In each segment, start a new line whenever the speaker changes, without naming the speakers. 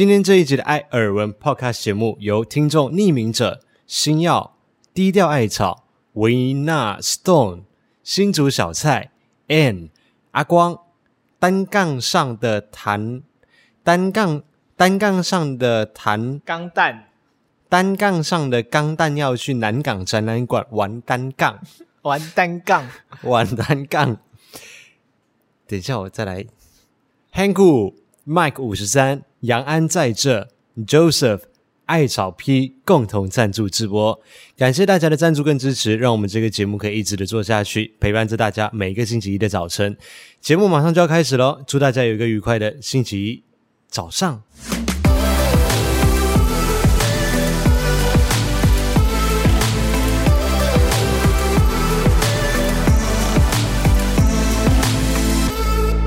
今天这一集的艾尔文 Podcast 节目由听众匿名者、星耀、低调艾草、维纳 Stone、新竹小菜、Ann、阿光、单杠上的弹、单杠单杠上的弹
钢弹、
单杠上的钢弹要去南港展览馆玩单杠，
玩单杠，
玩单杠。等一下，我再来。Hanku Mike 五十三，杨安在这，Joseph 艾草 P 共同赞助直播，感谢大家的赞助跟支持，让我们这个节目可以一直的做下去，陪伴着大家每一个星期一的早晨。节目马上就要开始喽，祝大家有一个愉快的星期一早上。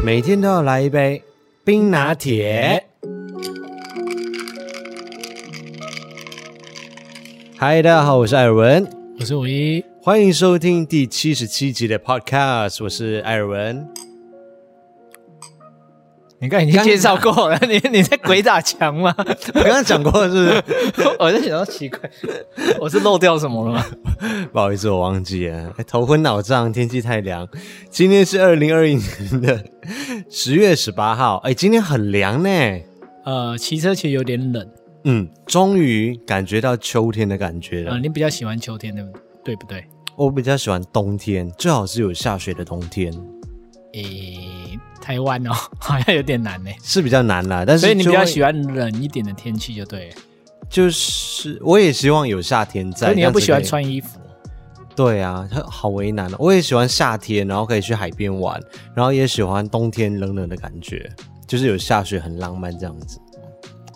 每天都要来一杯冰拿铁。嗨，大家好，我是艾尔文，
我是五一，
欢迎收听第七十七集的 Podcast，我是艾尔文。
你刚才已经介绍过了，你你在鬼打墙吗？
我刚刚讲过了，是不是？
我在想到奇怪，我是漏掉什么了吗？
不好意思，我忘记了。头昏脑胀，天气太凉。今天是二零二一年的十月十八号。哎，今天很凉呢。
呃，骑车其实有点冷。
嗯，终于感觉到秋天的感觉了。
呃，你比较喜欢秋天，对不对？对不对？
我比较喜欢冬天，最好是有下雪的冬天。
诶，台湾哦，好像有点难呢，
是比较难啦。但是
所以你比较喜欢冷一点的天气，就对了。
就是我也希望有夏天在，
你又不喜欢穿衣服。
对啊，好为难哦。我也喜欢夏天，然后可以去海边玩，然后也喜欢冬天冷冷的感觉，就是有下雪很浪漫这样子。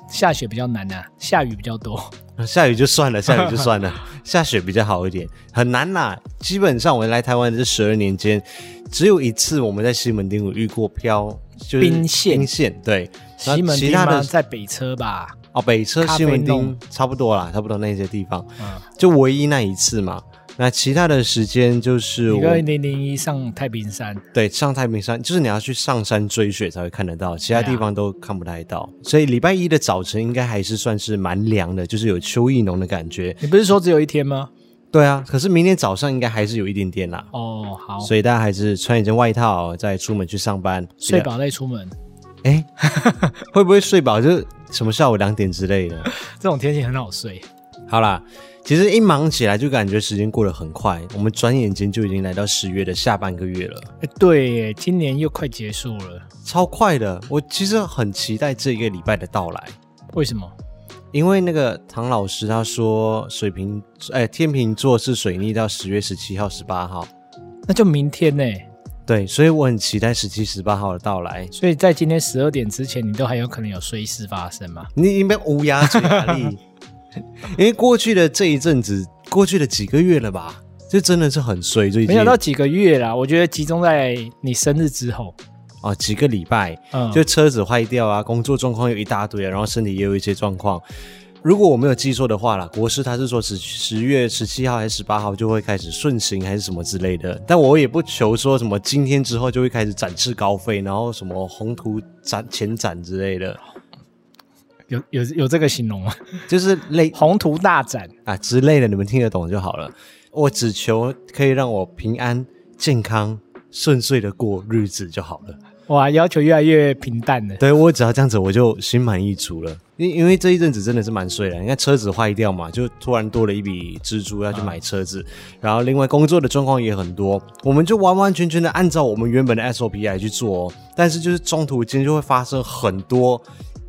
下雪比较难啊，下雨比较多。
下雨就算了，下雨就算了，下雪比较好一点，很难啦。基本上我来台湾这十二年间，只有一次我们在西门町有遇过飘，就是冰线。冰线对，
西门町的？在北车吧？
哦，北车西门町差不多啦，差不多那些地方，就唯一那一次嘛。那其他的时间就是我
一零零一上太平山，
对，上太平山就是你要去上山追雪才会看得到，其他地方都看不太到。所以礼拜一的早晨应该还是算是蛮凉的，就是有秋意浓的感觉。
你不是说只有一天吗？
对啊，可是明天早上应该还是有一点点啦。
哦，好，
所以大家还是穿一件外套再出门去上班，
睡饱再出门。
哎，会不会睡饱就是什么下午两点之类的？
这种天气很好睡。
好啦。其实一忙起来就感觉时间过得很快，我们转眼间就已经来到十月的下半个月了。
哎，对耶，今年又快结束了，
超快的。我其实很期待这一个礼拜的到来。
为什么？
因为那个唐老师他说水瓶，哎，天秤座是水逆到十月十七号、十八号，
那就明天呢。
对，所以我很期待十七、十八号的到来。
所以在今天十二点之前，你都还有可能有衰事发生吗？
你应该乌鸦嘴压力。因为过去的这一阵子，过去的几个月了吧，就真的是很衰。最近没
想到几个月啦，我觉得集中在你生日之后
啊，几个礼拜，嗯，就车子坏掉啊，工作状况有一大堆啊，然后身体也有一些状况。如果我没有记错的话啦，国师他是说十十月十七号还是十八号就会开始顺行还是什么之类的，但我也不求说什么今天之后就会开始展翅高飞，然后什么宏图展前展之类的。
有有有这个形容吗？
就是类
宏图大展
啊之类的，你们听得懂就好了。我只求可以让我平安、健康、顺遂的过日子就好了。
哇，要求越来越平淡了。
对，我只要这样子，我就心满意足了。因因为这一阵子真的是蛮衰的，你看车子坏掉嘛，就突然多了一笔支出要去买车子，啊、然后另外工作的状况也很多，我们就完完全全的按照我们原本的 SOP 来去做，但是就是中途间就会发生很多。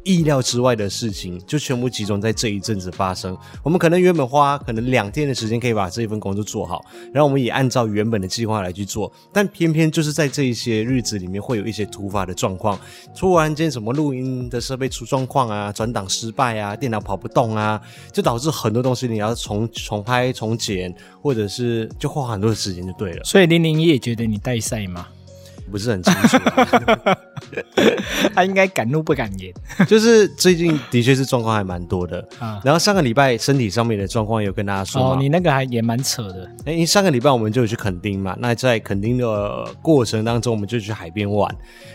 意料之外的事情就全部集中在这一阵子发生。我们可能原本花可能两天的时间可以把这一份工作做好，然后我们也按照原本的计划来去做，但偏偏就是在这一些日子里面会有一些突发的状况，突然间什么录音的设备出状况啊，转档失败啊，电脑跑不动啊，就导致很多东西你要重重拍重剪，或者是就花很多的时间就对了。
所以零零一也觉得你带赛吗？
不是很清楚。
他应该敢怒不敢言。
就是最近的确是状况还蛮多的
啊。
然后上个礼拜身体上面的状况有跟大家说
哦，你那个还也蛮扯的。
哎，因为上个礼拜我们就有去垦丁嘛，那在垦丁的过程当中，我们就去海边玩，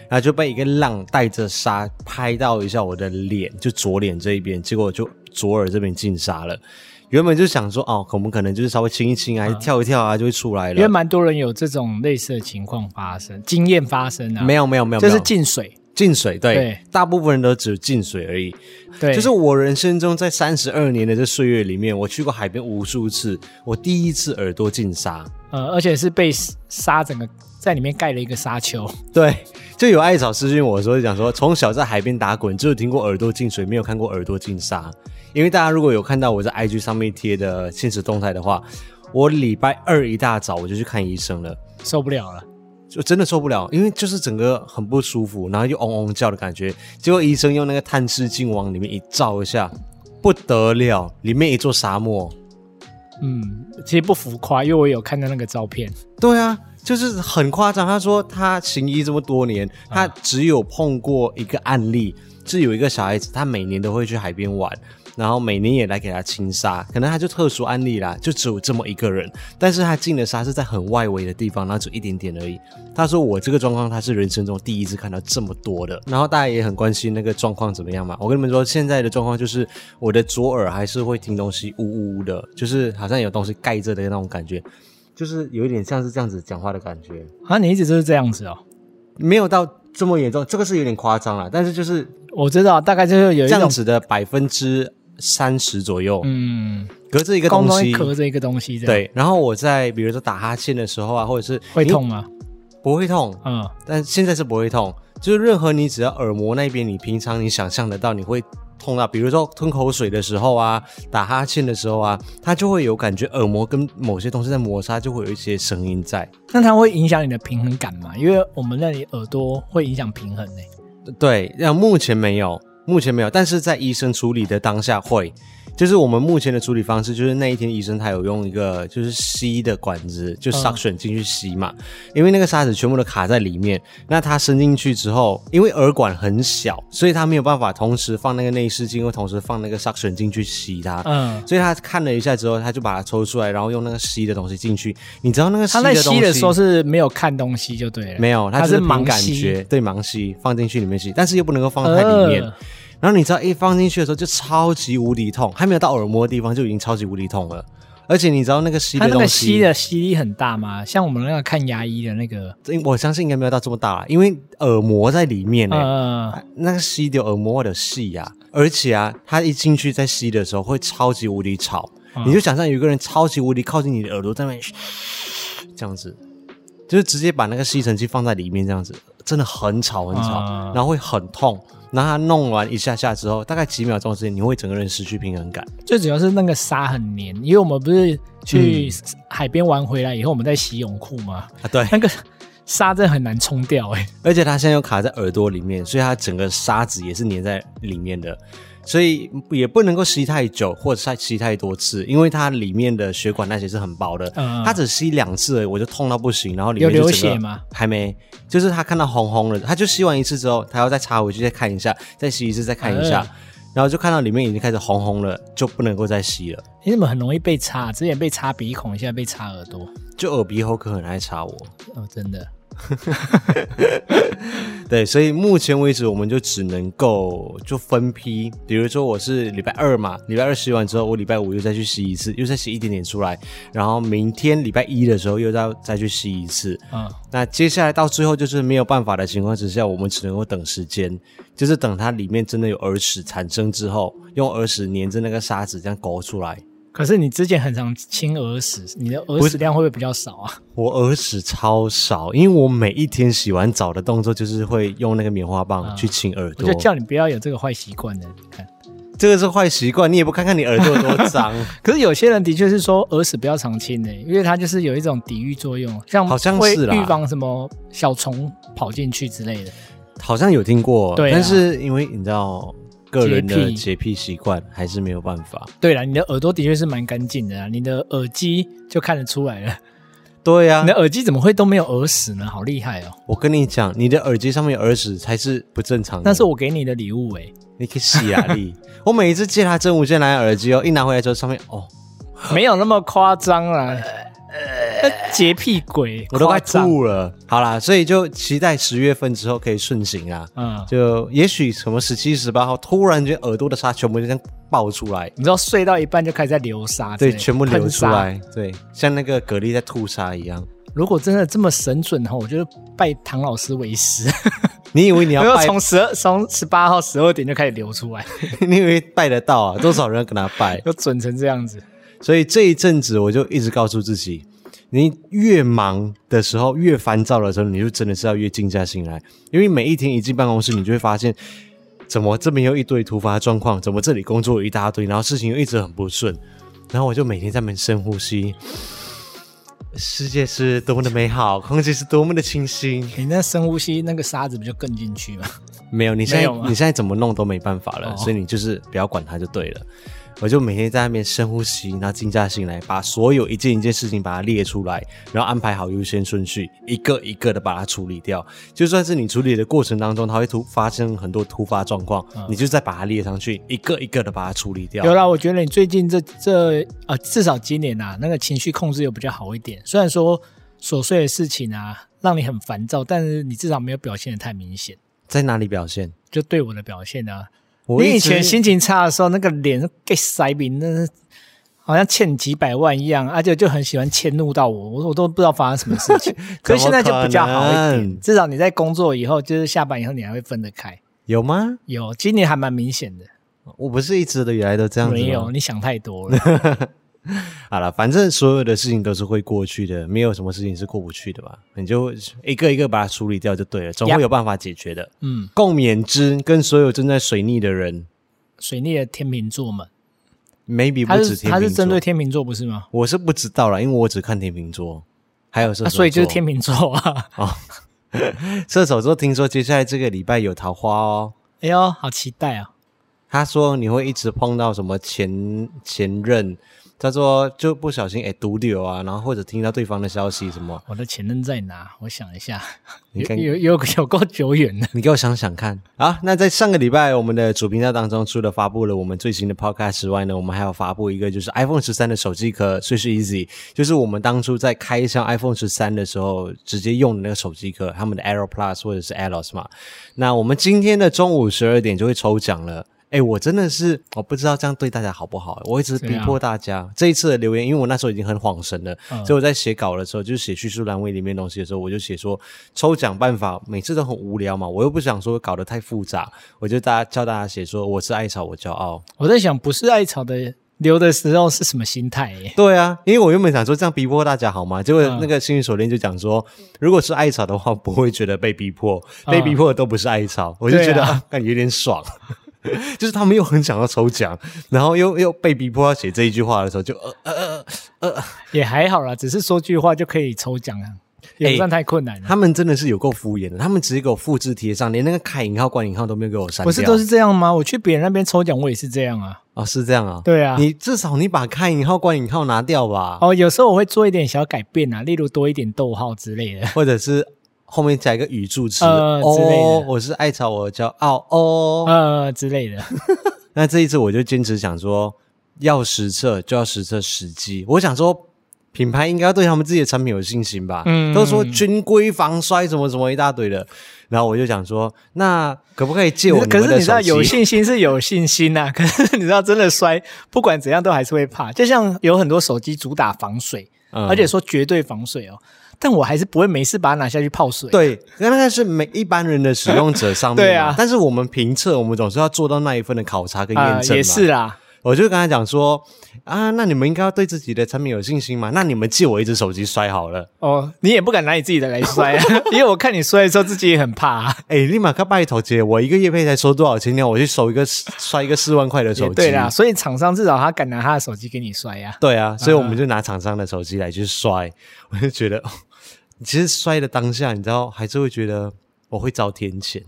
然后就被一个浪带着沙拍到一下我的脸，就左脸这一边，结果就左耳这边进沙了。原本就想说哦，我们可能就是稍微亲一亲啊，跳一跳啊，就会出来了。
因为蛮多人有这种类似的情况发生，经验发生啊。
没有没有没有，
就是进水，
进水对，
对，
大部分人都只有进水而已。
对，
就是我人生中在三十二年的这岁月里面，我去过海边无数次，我第一次耳朵进沙，
呃，而且是被沙整个在里面盖了一个沙丘。
对，就有艾草私讯我说讲说，从小在海边打滚，只有听过耳朵进水，没有看过耳朵进沙。因为大家如果有看到我在 IG 上面贴的现实动态的话，我礼拜二一大早我就去看医生了，
受不了了，
就真的受不了，因为就是整个很不舒服，然后又嗡嗡叫的感觉。结果医生用那个探视镜往里面一照一下，不得了，里面一座沙漠。
嗯，其实不浮夸，因为我有看到那个照片。
对啊，就是很夸张。他说他行医这么多年，他只有碰过一个案例，是有一个小孩子，他每年都会去海边玩。然后每年也来给他清沙，可能他就特殊案例啦，就只有这么一个人。但是他进的沙是在很外围的地方，然后只一点点而已。他说我这个状况他是人生中第一次看到这么多的。然后大家也很关心那个状况怎么样嘛？我跟你们说，现在的状况就是我的左耳还是会听东西呜呜呜的，就是好像有东西盖着的那种感觉，就是有一点像是这样子讲话的感觉。
啊，你一直就是这样子哦？
没有到这么严重，这个是有点夸张了。但是就是
我知道，大概就是有一
这样子的百分之。三十左右，
嗯，
隔着一个东西，
隔着一个东西，
对。然后我在比如说打哈欠的时候啊，或者是
会痛吗？
不会痛，
嗯，
但现在是不会痛。就是任何你只要耳膜那边，你平常你想象得到你会痛到，比如说吞口水的时候啊，打哈欠的时候啊，它就会有感觉耳膜跟某些东西在摩擦，就会有一些声音在。
那它会影响你的平衡感吗？因为我们那里耳朵会影响平衡呢、欸。
对，那目前没有。目前没有，但是在医生处理的当下会，就是我们目前的处理方式，就是那一天医生他有用一个就是吸的管子，就 suction 进去吸嘛，嗯、因为那个沙子全部都卡在里面，那他伸进去之后，因为耳管很小，所以他没有办法同时放那个内视镜，又同时放那个 suction 进去吸它，嗯，所以他看了一下之后，他就把它抽出来，然后用那个吸的东西进去，你知道那个吸的东西，他在吸的
时候是没有看东西就对了，
没有，他是凭感觉，对，盲吸放进去里面吸，但是又不能够放在里面。呃然后你知道一放进去的时候就超级无敌痛，还没有到耳膜的地方就已经超级无敌痛了。而且你知道那个吸的东西，它那个吸
的吸力很大吗？像我们那个看牙医的那个，
我相信应该没有到这么大，因为耳膜在里面呢、那个吸的耳膜的细呀，而且啊，它一进去在吸的时候会超级无敌吵。嗯、你就想象有一个人超级无敌靠近你的耳朵在那边这样子，就是直接把那个吸尘器放在里面这样子，真的很吵很吵，嗯、然后会很痛。然后他弄完一下下之后，大概几秒钟的时间，你会整个人失去平衡感。
最主要是那个沙很黏，因为我们不是去海边玩回来以后，我们在洗泳裤吗？
啊，对，
那个沙真的很难冲掉哎。
而且它现在又卡在耳朵里面，所以它整个沙子也是黏在里面的。所以也不能够吸太久，或者再吸太多次，因为它里面的血管那些是很薄的。嗯，它只吸两次而已，我就痛到不行，然后里面
流血吗？
还没，就是他看到红红的，他就吸完一次之后，他要再插回去再看一下，再吸一次再看一下，嗯、然后就看到里面已经开始红红了，就不能够再吸了。
你怎么很容易被插？之前被插鼻孔，现在被插耳朵，
就耳鼻喉科很爱插我。
哦，真的。
对，所以目前为止，我们就只能够就分批，比如说我是礼拜二嘛，礼拜二洗完之后，我礼拜五又再去洗一次，又再洗一点点出来，然后明天礼拜一的时候又再再去洗一次。嗯，那接下来到最后就是没有办法的情况之下，我们只能够等时间，就是等它里面真的有耳屎产生之后，用耳屎粘着那个沙子这样勾出来。
可是你之前很常清耳屎，你的耳屎量会不会比较少啊？
我耳屎超少，因为我每一天洗完澡的动作就是会用那个棉花棒去清耳朵。
我就叫你不要有这个坏习惯的，你看，
这个是坏习惯，你也不看看你耳朵有多脏。
可是有些人的确是说耳屎不要常清的，因为它就是有一种抵御作用，像
好像是
预防什么小虫跑进去之类的。
好像有听过，
对啊，
但是因为你知道。个人的洁癖习惯还是没有办法。
对了，你的耳朵的确是蛮干净的啊，你的耳机就看得出来了。
对呀、啊，
你的耳机怎么会都没有耳屎呢？好厉害哦！
我跟你讲，你的耳机上面有耳屎才是不正常的。
那是我给你的礼物哎、欸，
你可以洗啊你！我每一次借他真无线蓝牙耳机哦，一拿回来之后上面哦，
没有那么夸张啦。洁癖鬼，
我都快吐了。好啦，所以就期待十月份之后可以顺行啊。嗯，就也许什么十七、十八号，突然间耳朵的沙全部就这样爆出来。
你知道睡到一半就开始在流沙，
对，全部流出来，对，像那个蛤蜊在吐沙一样。
如果真的这么神准的话，我就拜唐老师为师。
你以为你要 拜？
从十二从十八号十二点就开始流出来？
你以为拜得到啊？多少人跟他拜？
都准成这样子。
所以这一阵子我就一直告诉自己。你越忙的时候，越烦躁的时候，你就真的是要越静下心来，因为每一天一进办公室，你就会发现，怎么这边又一堆突发状况，怎么这里工作一大堆，然后事情又一直很不顺，然后我就每天在那边深呼吸，世界是多么的美好，空气是多么的清新。
你那深呼吸，那个沙子不就更进去吗？
没有，你现在你现在怎么弄都没办法了，哦、所以你就是不要管它就对了。我就每天在那边深呼吸，然后静下心来，把所有一件一件事情把它列出来，然后安排好优先顺序，一个一个的把它处理掉。就算是你处理的过程当中，它会突发生很多突发状况，嗯、你就再把它列上去，一个一个的把它处理掉。
有啦，我觉得你最近这这啊、呃，至少今年啊，那个情绪控制又比较好一点。虽然说琐碎的事情啊，让你很烦躁，但是你至少没有表现的太明显。
在哪里表现？就
对我的表现啊。你以前心情差的时候，那个脸给塞饼，那好像欠几百万一样，而且就很喜欢迁怒到我，我我都不知道发生什么事情。可是现在就比较好一点，至少你在工作以后，就是下班以后，你还会分得开。
有吗？
有，今年还蛮明显的。
我不是一直的以来都这样子吗？
没有，你想太多了。
好了，反正所有的事情都是会过去的，没有什么事情是过不去的吧？你就一个一个把它处理掉就对了，总会有办法解决的。嗯，共勉之，跟所有正在水逆的人，
水逆的天秤座们
，maybe 不止天秤座，
他是针对天秤座不是吗？
我是不知道了，因为我只看天秤座，还有射手座，
所以就是天秤座啊。哦，
射手座听说接下来这个礼拜有桃花哦，
哎呦，好期待啊！
他说你会一直碰到什么前前任。他说就不小心哎读丢啊，然后或者听到对方的消息什么。
我的前任在哪？我想一下，你看有有有够久远的。
你给我想想看。啊，那在上个礼拜我们的主频道当中，除了发布了我们最新的 Podcast 之外呢，我们还有发布一个就是 iPhone 十三的手机壳，Swish Easy，就是我们当初在开箱 iPhone 十三的时候直接用的那个手机壳，他们的 Aero Plus 或者是 Aeros 嘛。那我们今天的中午十二点就会抽奖了。哎，我真的是我不知道这样对大家好不好，我一直逼迫大家。这一次的留言，因为我那时候已经很恍神了，嗯、所以我在写稿的时候，就是写叙述栏位里面东西的时候，我就写说抽奖办法，每次都很无聊嘛，我又不想说搞得太复杂，我就大家叫大家写说我是艾草，我骄傲。
我在想，不是艾草的留的时候是什么心态？耶？
对啊，因为我原本想说这样逼迫大家好吗？结果那个幸运手链就讲说，如果是艾草的话，不会觉得被逼迫，被逼迫的都不是艾草，我就觉得、啊、感觉有点爽。就是他们又很想要抽奖，然后又又被逼迫要写这一句话的时候，就呃呃呃呃，
也还好啦，只是说句话就可以抽奖啊，也不算太困难了。
他们真的是有够敷衍的，他们直接给我复制贴上，连那个开引号关引号都没有给我删掉。
不是都是这样吗？我去别人那边抽奖，我也是这样啊。
哦，是这样啊。
对啊，
你至少你把开引号关引号拿掉吧。
哦，有时候我会做一点小改变啊，例如多一点逗号之类的，
或者是。后面加一个语助词，呃之类的，哦，我是爱草，我骄傲哦，
呃之类的。
那这一次我就坚持想说，要实测就要实测实机。我想说，品牌应该要对他们自己的产品有信心吧？嗯，都说军规防摔什么什么一大堆的。然后我就想说，那可不可以借我？
可是你知道，有信心是有信心呐，啊，可是你知道，真的摔，不管怎样都还是会怕。就像有很多手机主打防水，嗯，而且说绝对防水哦。但我还是不会没事把它拿下去泡水。
对，那那是每一般人的使用者上面。对啊，但是我们评测，我们总是要做到那一份的考察跟验证嘛。
也是啊，
我就跟他讲说啊，那你们应该要对自己的产品有信心嘛。那你们借我一只手机摔好了。
哦，你也不敢拿你自己的来摔啊，因为我看你摔的时候自己也很怕啊。
哎，立马开拜托姐，我一个月费才收多少钱呢？我去收一个摔一个四万块的手机。
对啦，所以厂商至少他敢拿他的手机给你摔呀。
对啊，所以我们就拿厂商的手机来去摔，我就觉得。其实摔的当下，你知道，还是会觉得我会遭天谴。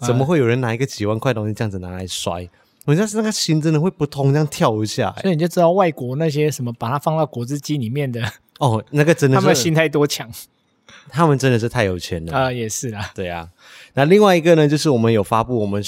怎么会有人拿一个几万块东西这样子拿来摔？我觉得是那个心真的会扑通这样跳一下。
所以你就知道外国那些什么把它放到果汁机里面的
哦，那个真的是
他们心态多强，
他们真的是太有钱了
啊、呃！也是啦，
对啊。那另外一个呢，就是我们有发布，我们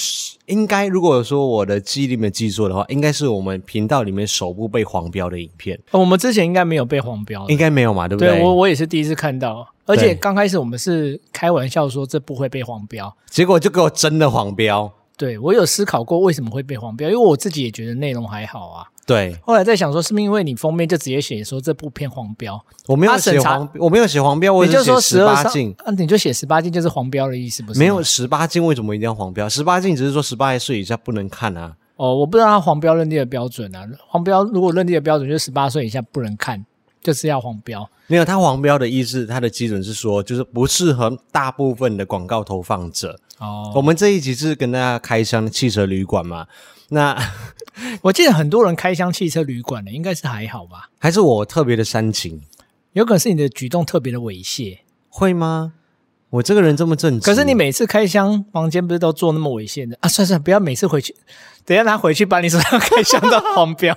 应该如果说我的记忆里面记错的话，应该是我们频道里面首部被黄标的影片。
哦、我们之前应该没有被黄标，
应该没有嘛，对不对？
对，我我也是第一次看到，而且刚开始我们是开玩笑说这不会被黄标，
结果就给我真的黄标。
对，我有思考过为什么会被黄标，因为我自己也觉得内容还好啊。
对，
后来在想说，是不是因为你封面就直接写说这部片黄标？
我没有写黄，我没有写黄标，我就说十八禁。
啊，你就写十八禁就是黄标的意思，不是？
没有十八禁，为什么一定要黄标？十八禁只是说十八岁以下不能看啊。
哦，我不知道他黄标认定的标准啊。黄标如果认定的标准就是十八岁以下不能看，就是要黄标。
没有，他黄标的意思，他的基准是说，就是不适合大部分的广告投放者。哦，我们这一集是跟大家开箱汽车旅馆嘛？那
我记得很多人开箱汽车旅馆的，应该是还好吧？
还是我特别的煽情？
有可能是你的举动特别的猥亵，
会吗？我这个人这么正直，
可是你每次开箱房间不是都做那么猥亵的啊？算算，不要每次回去，等一下他回去把你手上开箱到黄标。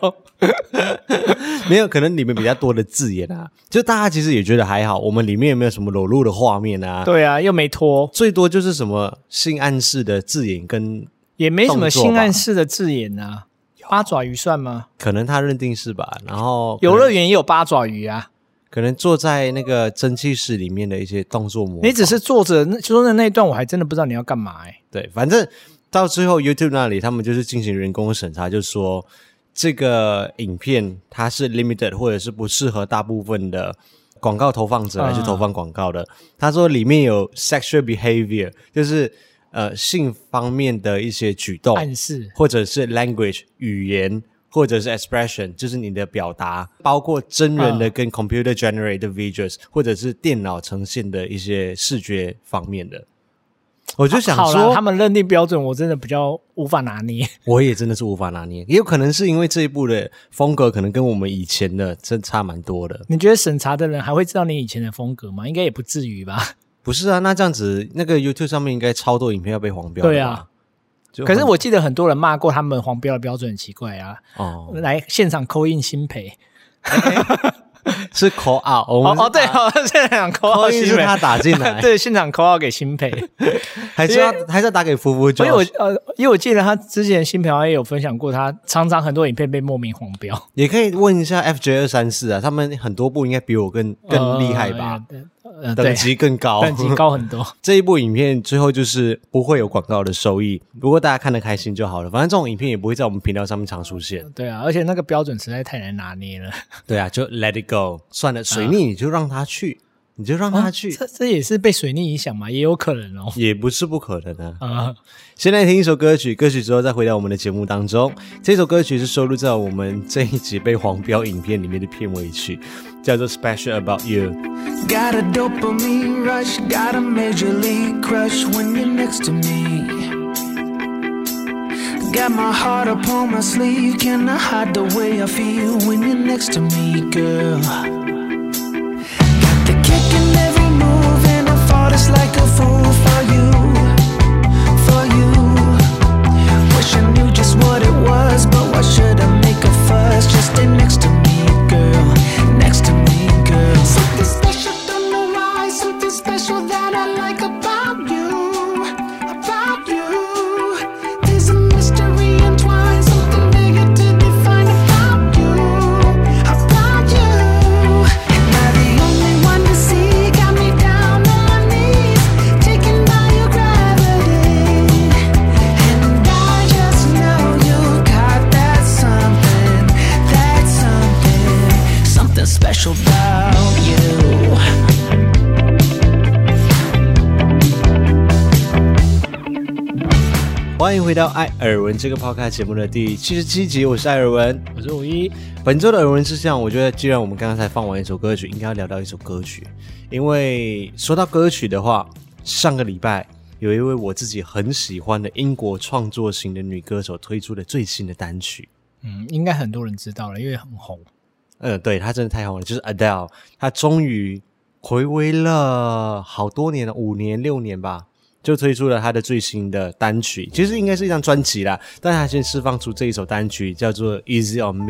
没有，可能里面比较多的字眼啊，就大家其实也觉得还好。我们里面有没有什么裸露的画面啊？
对啊，又没脱，
最多就是什么性暗示的字眼跟
也没什么性暗示的字眼啊。八爪鱼算吗？
可能他认定是吧。然后
游乐园也有八爪鱼啊。
可能坐在那个蒸汽室里面的一些动作模，
你只是坐着，那就说的那一段，我还真的不知道你要干嘛哎、欸。
对，反正到最后 YouTube 那里，他们就是进行人工审查，就说这个影片它是 limited 或者是不适合大部分的广告投放者来去投放广告的。嗯、他说里面有 sexual behavior，就是呃性方面的一些举动
暗示，
或者是 language 语言。或者是 expression，就是你的表达，包括真人的跟 computer generated videos，、嗯、或者是电脑呈现的一些视觉方面的。我就想说，
他们认定标准，我真的比较无法拿捏。
我也真的是无法拿捏，也有可能是因为这一部的风格可能跟我们以前的真差蛮多的。
你觉得审查的人还会知道你以前的风格吗？应该也不至于吧？
不是啊，那这样子，那个 YouTube 上面应该超多影片要被黄标。
对啊。可是我记得很多人骂过他们黄标的标准很奇怪啊！哦，来现场 call in 新培，
是 call out
哦哦对哦，现场 call out
是他打进来，
对，现场 call out 给新培，
还是要还是要打给夫妇？
因为我呃，因为我记得他之前新培好像也有分享过，他常常很多影片被莫名黄标。
也可以问一下 FJ 二三四啊，他们很多部应该比我更更厉害吧？
呃、
等级更高，
等级高很多。
这一部影片最后就是不会有广告的收益，不过大家看得开心就好了。反正这种影片也不会在我们频道上面常出现。
对啊，而且那个标准实在太难拿捏了。
对啊，就 let it go，算了，水逆你就让他去，啊、你就让他去。
哦、这这也是被水逆影响嘛？也有可能哦，
也不是不可能啊。啊，先来听一首歌曲，歌曲之后再回到我们的节目当中。这首歌曲是收录在我们这一集被黄标影片里面的片尾曲。叫做 Special About You。Got a dopamine rush, got a major league crush when you're next to me. Got my heart upon my sleeve, can I hide the way I feel when you're next to me, girl? Got the kick in every move and I fought us like a fool 迎回到艾尔文这个 podcast 节目的第七十七集，我是艾尔文，
我是五一。
本周的耳闻事项，我觉得既然我们刚刚才放完一首歌曲，应该要聊到一首歌曲，因为说到歌曲的话，上个礼拜有一位我自己很喜欢的英国创作型的女歌手推出了最新的单曲，
嗯，应该很多人知道了，因为很红。
嗯，对，她真的太红了，就是 Adele，她终于回归了好多年了，五年六年吧，就推出了他的最新的单曲，其实应该是一张专辑啦，但他先释放出这一首单曲叫做《Easy on Me》，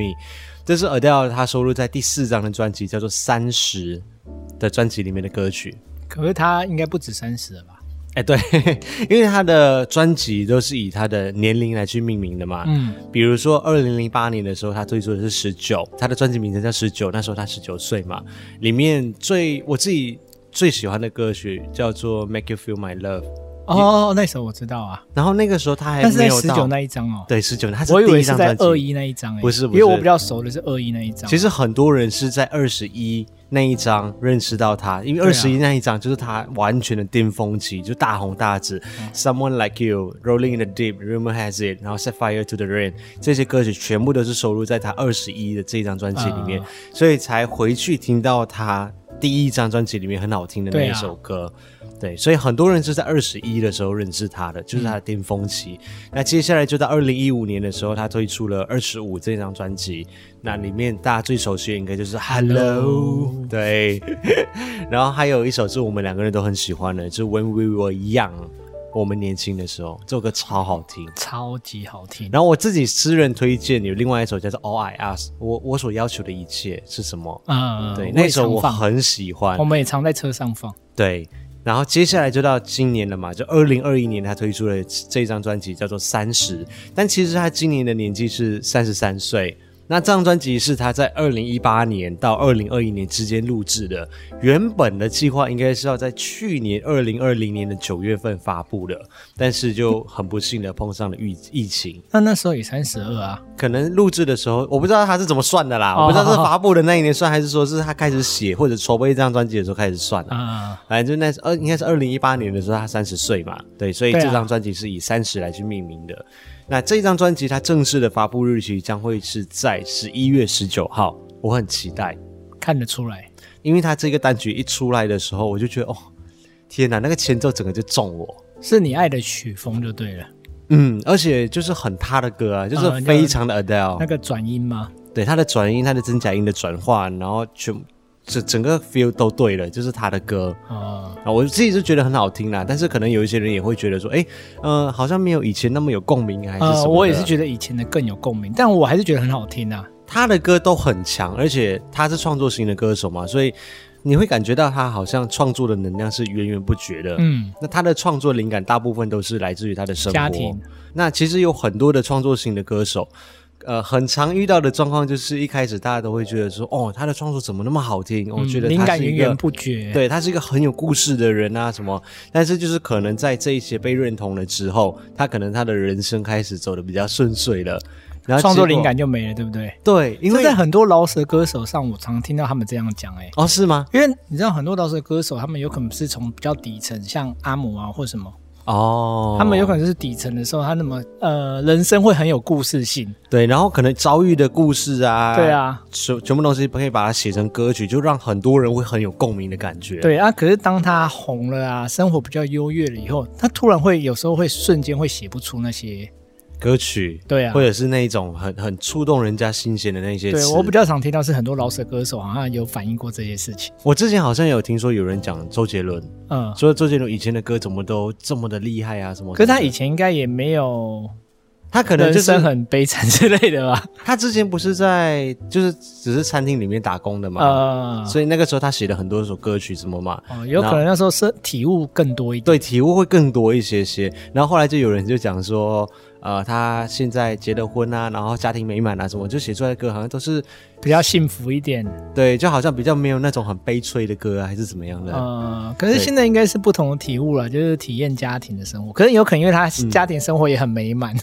这是 Adele 他收录在第四张的专辑叫做《三十》的专辑里面的歌曲。
可是他应该不止三十了吧？
哎，对，因为他的专辑都是以他的年龄来去命名的嘛。嗯，比如说二零零八年的时候，他推出的是十九，他的专辑名称叫十九，那时候他十九岁嘛。里面最我自己最喜欢的歌曲叫做《Make You Feel My Love》。
哦，那首我知道啊。
然后那个时候他还没有
十九那一张哦。
对，十九，他是
我以为是在二一那一张，
不是，不是，
因为我比较熟的是二一那一张。
其实很多人是在二十一。那一张认识到他，因为二十一那一张就是他完全的巅峰期，就大红大紫。嗯、Someone Like You、Rolling in the Deep、Rumor Has It，然后 Set Fire to the Rain 这些歌曲全部都是收录在他二十一的这张专辑里面，嗯、所以才回去听到他第一张专辑里面很好听的那一首歌。对，所以很多人是在二十一的时候认识他的，就是他的巅峰期。嗯、那接下来就到二零一五年的时候，他推出了二十五这张专辑。那里面大家最熟悉的应该就是 Hello，, Hello 对。然后还有一首是我们两个人都很喜欢的，就是 When We Were Young，我们年轻的时候，这首歌超好听，
超级好听。
然后我自己私人推荐有另外一首叫做 All I Ask，我我所要求的一切是什么？嗯，对，那首我很喜欢，
我们也常在车上放。
对。然后接下来就到今年了嘛，就二零二一年他推出了这张专辑叫做《三十》，但其实他今年的年纪是三十三岁。那这张专辑是他在二零一八年到二零二一年之间录制的，原本的计划应该是要在去年二零二零年的九月份发布的，但是就很不幸的碰上了疫疫情。
那那时候也三十二啊，
可能录制的时候我不知道他是怎么算的啦，哦、我不知道是发布的那一年算，还是说是他开始写或者筹备这张专辑的时候开始算的。啊，反正就那是二应该是二零一八年的时候他三十岁嘛，对，所以这张专辑是以三十来去命名的。那这张专辑它正式的发布日期将会是在十一月十九号，我很期待。
看得出来，
因为它这个单曲一出来的时候，我就觉得哦，天哪，那个前奏整个就中我，
是你爱的曲风就对了。
嗯，而且就是很他的歌啊，就是非常的 Adele。
那个转音吗？
对，他的转音，他的真假音的转换，然后全。整整个 feel 都对了，就是他的歌啊，啊，我自己是觉得很好听啦。但是可能有一些人也会觉得说，哎，呃，好像没有以前那么有共鸣，还是什么、呃？
我也是觉得以前的更有共鸣，但我还是觉得很好听啊。
他的歌都很强，而且他是创作型的歌手嘛，所以你会感觉到他好像创作的能量是源源不绝的。嗯，那他的创作灵感大部分都是来自于他的生活。家庭。那其实有很多的创作型的歌手。呃，很常遇到的状况就是一开始大家都会觉得说，哦，他的创作怎么那么好听？我、嗯、觉得
灵感源源不绝，
对，他是一个很有故事的人啊，什么？但是就是可能在这一些被认同了之后，他可能他的人生开始走的比较顺遂了，然后创作灵
感就没了，对不对？
对，因为在
很多饶舌歌手上，我常常听到他们这样讲，哎，
哦，是吗？
因为你知道很多饶舌歌手，他们有可能是从比较底层，像阿姆啊或什么。
哦，
他们有可能是底层的时候，他那么呃，人生会很有故事性，
对，然后可能遭遇的故事啊，
对啊，
全全部东西可以把它写成歌曲，就让很多人会很有共鸣的感觉。
对啊，可是当他红了啊，生活比较优越了以后，他突然会有时候会瞬间会写不出那些。
歌曲
对啊，
或者是那一种很很触动人家心弦的那些词。
对，我比较常听到是很多老舍歌手好像有反映过这些事情。
我之前好像有听说有人讲周杰伦，嗯，说周杰伦以前的歌怎么都这么的厉害啊什么。
可是他以前应该也没有，
他可能就是
很悲惨之类的吧。
他之前不是在就是只是餐厅里面打工的嘛，呃，所以那个时候他写了很多首歌曲什么嘛，
哦，有可能那时候是体悟更多一点，
对，体悟会更多一些些。然后后来就有人就讲说。呃，他现在结了婚啊，然后家庭美满啊，什么就写出来的歌好像都是
比较幸福一点，
对，就好像比较没有那种很悲催的歌啊，还是怎么样的？
呃，可是现在应该是不同的体悟了，就是体验家庭的生活，可是有可能因为他家庭生活也很美满。嗯、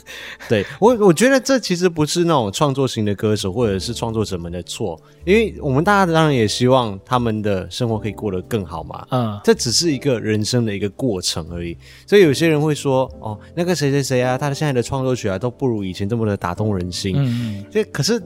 对我，我觉得这其实不是那种创作型的歌手或者是创作者们的错，因为我们大家当然也希望他们的生活可以过得更好嘛。嗯，这只是一个人生的一个过程而已，所以有些人会说，哦，那个谁谁谁啊，他的现在的。创作曲啊都不如以前这么的打动人心，嗯，这可是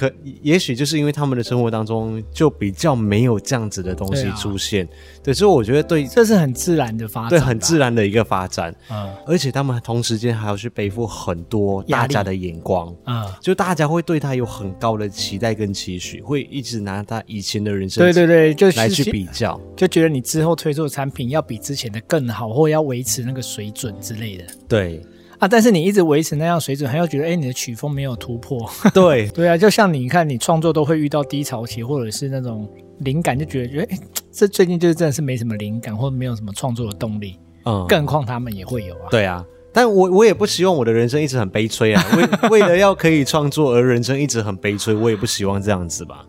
可也许就是因为他们的生活当中就比较没有这样子的东西出现，对，啊、对，所以我觉得对，
这是很自然的发展，
对，很自然的一个发展。
嗯，
而且他们同时间还要去背负很多大家的眼光，
嗯，
就大家会对他有很高的期待跟期许，会一直拿他以前的人生，
对对对，就
来去比较，
就觉得你之后推出的产品要比之前的更好，或要维持那个水准之类的。
对。
啊！但是你一直维持那样水准，还要觉得哎，你的曲风没有突破。
对
对啊，就像你看，你创作都会遇到低潮期，或者是那种灵感，就觉得觉得哎，这最近就是真的是没什么灵感，或者没有什么创作的动力。嗯，更何况他们也会有啊。
对啊，但我我也不希望我的人生一直很悲催啊。为 为了要可以创作而人生一直很悲催，我也不希望这样子吧。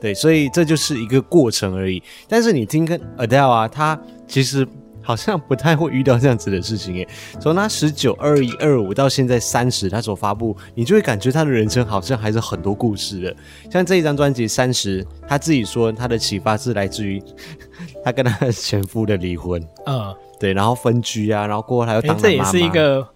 对，所以这就是一个过程而已。但是你听跟 Adele 啊，他其实。好像不太会遇到这样子的事情诶。从他十九、二一、二五到现在三十，他所发布，你就会感觉他的人生好像还是很多故事的。像这一张专辑《三十》，他自己说他的启发是来自于 他跟他的前夫的离婚。
嗯，
对，然后分居啊，然后过后他又当了妈妈。
这也是一个。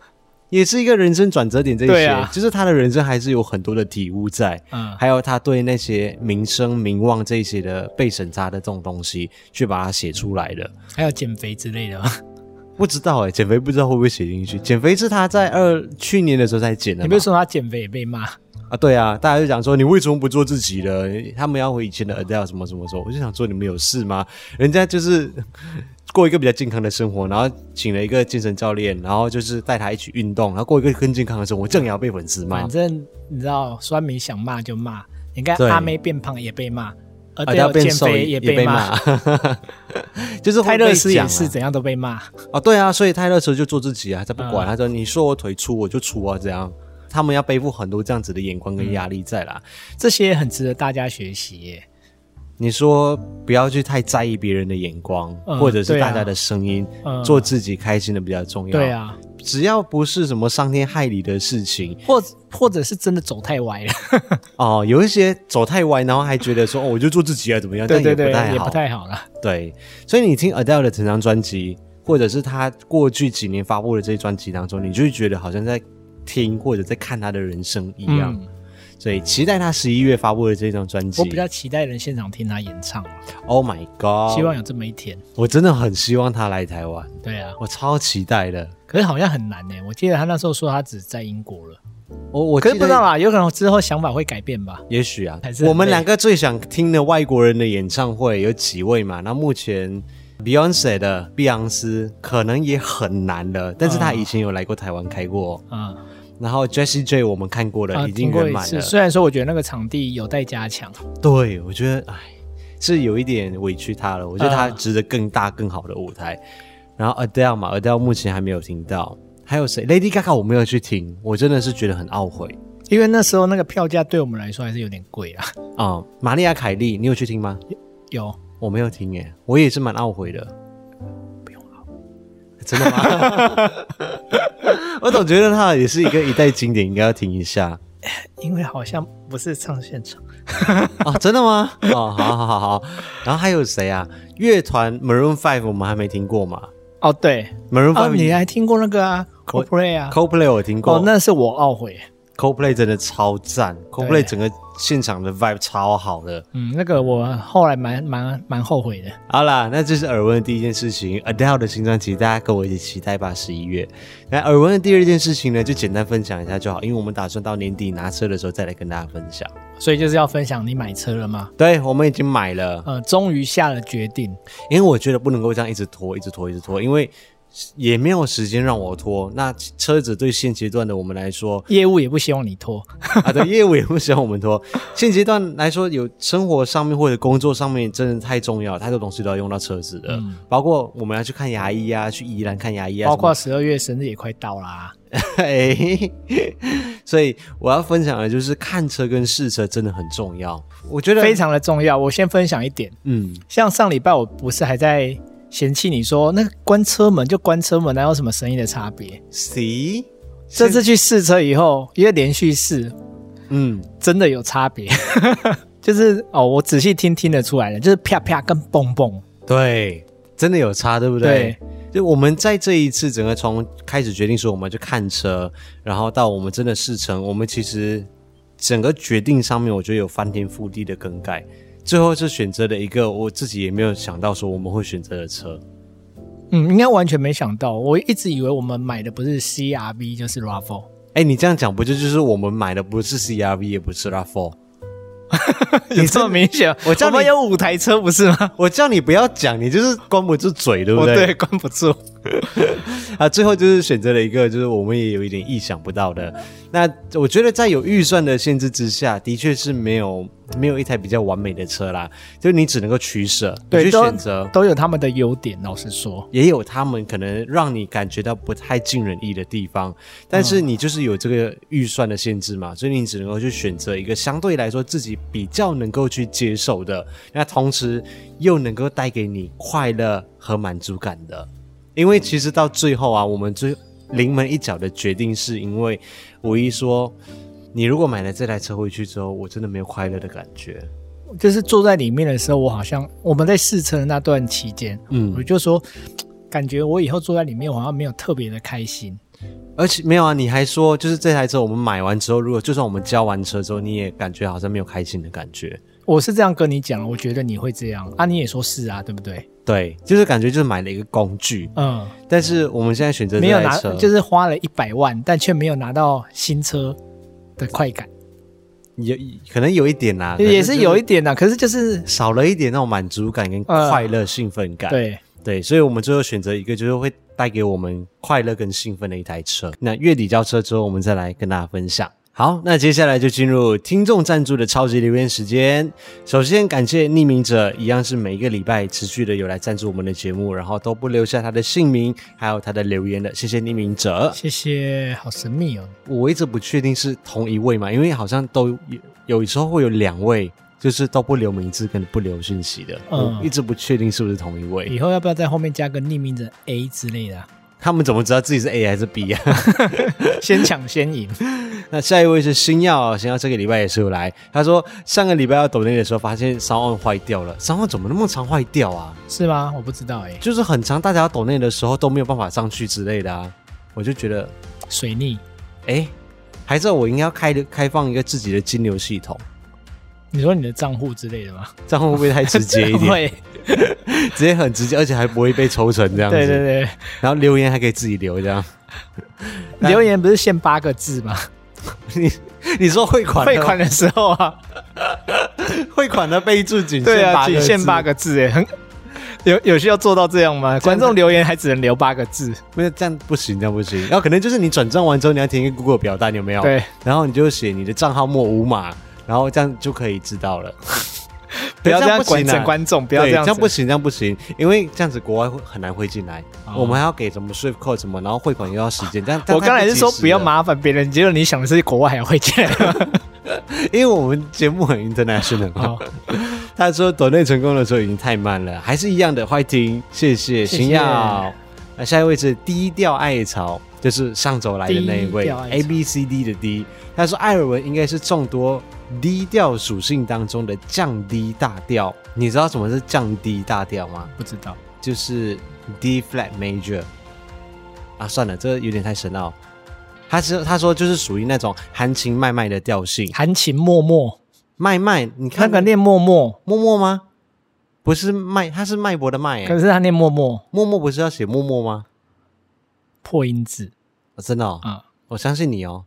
也是一个人生转折点，这些，
啊，
就是他的人生还是有很多的体悟在，
嗯，
还有他对那些名声、名望这些的被审查的这种东西，去把它写出来的，
还有减肥之类的吗？
不知道哎、欸，减肥不知道会不会写进去。减肥是他在二去年的时候才减的，
你不是说他减肥也被骂
啊？对啊，大家就讲说你为什么不做自己了？他们要回以前的 Adele 什么什么时候？我就想说你们有事吗？人家就是。过一个比较健康的生活，然后请了一个健身教练，然后就是带他一起运动，然后过一个更健康的生活，这样也要被粉丝骂。
反正你知道，酸民想骂就骂。你看阿妹变胖也被骂，而
要
减肥也被骂，
就是
泰勒斯也是怎样都被骂。
哦，对啊，所以泰勒斯就做自己啊，他不管，嗯、他说你说我腿粗我就粗啊，这样。他们要背负很多这样子的眼光跟压力在啦，
嗯、这些很值得大家学习耶。
你说不要去太在意别人的眼光，
嗯、
或者是大家的声音，
嗯、
做自己开心的比较重要。
对啊，
只要不是什么伤天害理的事情，
或或者是真的走太歪了。
哦，有一些走太歪，然后还觉得说哦，我就做自己啊，怎么样？
对对对，
但也不太好，
也不太好了。
对，所以你听 Adele 的整张专辑，或者是他过去几年发布的这些专辑当中，你就会觉得好像在听或者在看他的人生一样。嗯所以期待他十一月发布的这张专辑。
我比较期待能现场听他演唱。
Oh my god！
希望有这么一天。
我真的很希望他来台湾。
对啊，
我超期待的。
可是好像很难呢。我记得他那时候说他只在英国了。
我我
可是不知道啦，有可能之后想法会改变吧。
也许啊。我们两个最想听的外国人的演唱会有几位嘛？那目前 Beyonce 的碧昂斯可能也很难了，但是他以前有来过台湾开过。
嗯。
然后 Jessie J 我们看过了，啊、已经圆满了。
虽然说我觉得那个场地有待加强，
对，我觉得哎，是有一点委屈他了。我觉得他值得更大更好的舞台。啊、然后 Adele 嘛，Adele 目前还没有听到。还有谁？Lady Gaga 我没有去听，我真的是觉得很懊悔，
因为那时候那个票价对我们来说还是有点贵啊。
啊、嗯，玛丽亚凯莉，你有去听吗？
有，
我没有听耶，我也是蛮懊悔的。真的吗？我总觉得他也是一个一代经典，应该要听一下。
因为好像不是唱现场
哦，真的吗？哦，好好好好。然后还有谁啊？乐团 Maroon Five 我们还没听过嘛？
哦，对
，Maroon Five，、哦、
你还听过那个啊？Coldplay 啊
？Coldplay 我听过。
哦，那是我懊悔。
Coldplay 真的超赞，Coldplay 整个现场的 vibe 超好的。
嗯，那个我后来蛮蛮蛮后悔的。
好啦，那这是耳闻的第一件事情，Adele 的新专辑，大家跟我一起期待吧，十一月。那耳闻的第二件事情呢，就简单分享一下就好，因为我们打算到年底拿车的时候再来跟大家分享。
所以就是要分享你买车了吗？
对，我们已经买了，
呃，终于下了决定。
因为我觉得不能够这样一直拖，一直拖，一直拖，因为。也没有时间让我拖，那车子对现阶段的我们来说，
业务也不希望你拖
啊，对，业务也不希望我们拖。现阶段来说，有生活上面或者工作上面真的太重要，太多东西都要用到车子的，嗯、包括我们要去看牙医啊，去宜兰看牙医啊，
包括十二月生日也快到啦，
哎，所以我要分享的就是看车跟试车真的很重要，我觉得
非常的重要。我先分享一点，
嗯，
像上礼拜我不是还在。嫌弃你说那关车门就关车门，哪有什么声音的差别
？See，
这次去试车以后，因为连续试，
嗯，
真的有差别。就是哦，我仔细听听得出来了，就是啪啪跟嘣嘣，
对，真的有差，对不对？
对，
就我们在这一次整个从开始决定说我们去看车，然后到我们真的试乘，我们其实整个决定上面，我觉得有翻天覆地的更改。最后是选择了一个我自己也没有想到说我们会选择的车。
嗯，应该完全没想到。我一直以为我们买的不是 CRV 就是 RAV4。
哎，你这样讲不就就是我们买的不是 CRV 也不是 RAV4？
你这么明显，我叫你有五台车不是吗？
我叫你不要讲，你就是关不住嘴，对不对？
对，关不住。
啊，最后就是选择了一个，就是我们也有一点意想不到的。那我觉得在有预算的限制之下，的确是没有没有一台比较完美的车啦。就你只能够取舍，对，去选择
都，都有他们的优点。老实说，
也有他们可能让你感觉到不太尽人意的地方。但是你就是有这个预算的限制嘛，所以你只能够去选择一个相对来说自己比较能够去接受的，那同时又能够带给你快乐和满足感的。因为其实到最后啊，我们最临门一脚的决定，是因为五一说，你如果买了这台车回去之后，我真的没有快乐的感觉。
就是坐在里面的时候，我好像我们在试车的那段期间，嗯，我就说，感觉我以后坐在里面，我好像没有特别的开心。
而且没有啊，你还说，就是这台车我们买完之后，如果就算我们交完车之后，你也感觉好像没有开心的感觉。
我是这样跟你讲，我觉得你会这样啊，你也说是啊，对不对？
对，就是感觉就是买了一个工具，嗯，但是我们现在选择
没有拿，就是花了一百万，但却没有拿到新车的快感，
有可能有一点啊，
也是有一点啊，可是就是
少了一点那种满足感跟快乐、兴奋感，
对
对，所以我们最后选择一个就是会带给我们快乐跟兴奋的一台车。那月底交车之后，我们再来跟大家分享。好，那接下来就进入听众赞助的超级留言时间。首先感谢匿名者，一样是每一个礼拜持续的有来赞助我们的节目，然后都不留下他的姓名，还有他的留言的，谢谢匿名者。
谢谢，好神秘哦。
我一直不确定是同一位嘛，因为好像都有有时候会有两位，就是都不留名字跟不留讯息的，嗯，我一直不确定是不是同一位。
以后要不要在后面加个匿名者 A 之类的？
他们怎么知道自己是 A 还是 B 啊？
先抢先赢。
那下一位是星耀，星耀这个礼拜也是有来。他说上个礼拜要抖内的时候，发现 SoundOn 坏掉了。SoundOn 怎么那么常坏掉啊？
是吗？我不知道哎、欸。
就是很长，大家要抖内的时候都没有办法上去之类的啊。我就觉得
水逆。
哎，还是我应该要开开放一个自己的金流系统？
你说你的账户之类的吗？
账户会不会太直接一点？
会。
直接很直接，而且还不会被抽成这样子。
对对对，
然后留言还可以自己留这样。
留言不是限八个字吗？
你 你说汇款
汇款的时候啊，
汇款的备注仅
对啊，仅限八个字哎，很有有需要做到这样吗？观众留言还只能留八个字，
不是这样不行，这样不行。然后可能就是你转账完之后，你要填一个 Google 表单，有没有？
对。
然后你就写你的账号末五码，然后这样就可以知道了。
不要这样管着观众，不要这样，
这样不行，这样不行，因为这样子国外会很难汇进来，哦、我们还要给什么 Swift code 什么，然后汇款又要时间。这样，
我刚才是说不要麻烦别人，结果你想的是国外还要汇进来，
因为我们节目很 international。哦、他说抖内成功的时候已经太慢了，还是一样的，欢迎，谢谢星耀。那下一位是低调爱草，就是上周来的那一位 A B C D 的 D。他说艾尔文应该是众多。低调属性当中的降低大调，你知道什么是降低大调吗？
不知道，
就是 D flat major 啊，算了，这个有点太深奥。他是他说就是属于那种含情脉脉的调性，
含情脉脉。
脉脉，你看
那个念默默
默默吗？不是脉，他是脉搏的脉，
可是他念默默
默默不是要写默默吗？
破音字，
哦、真的啊、哦，嗯、我相信你哦。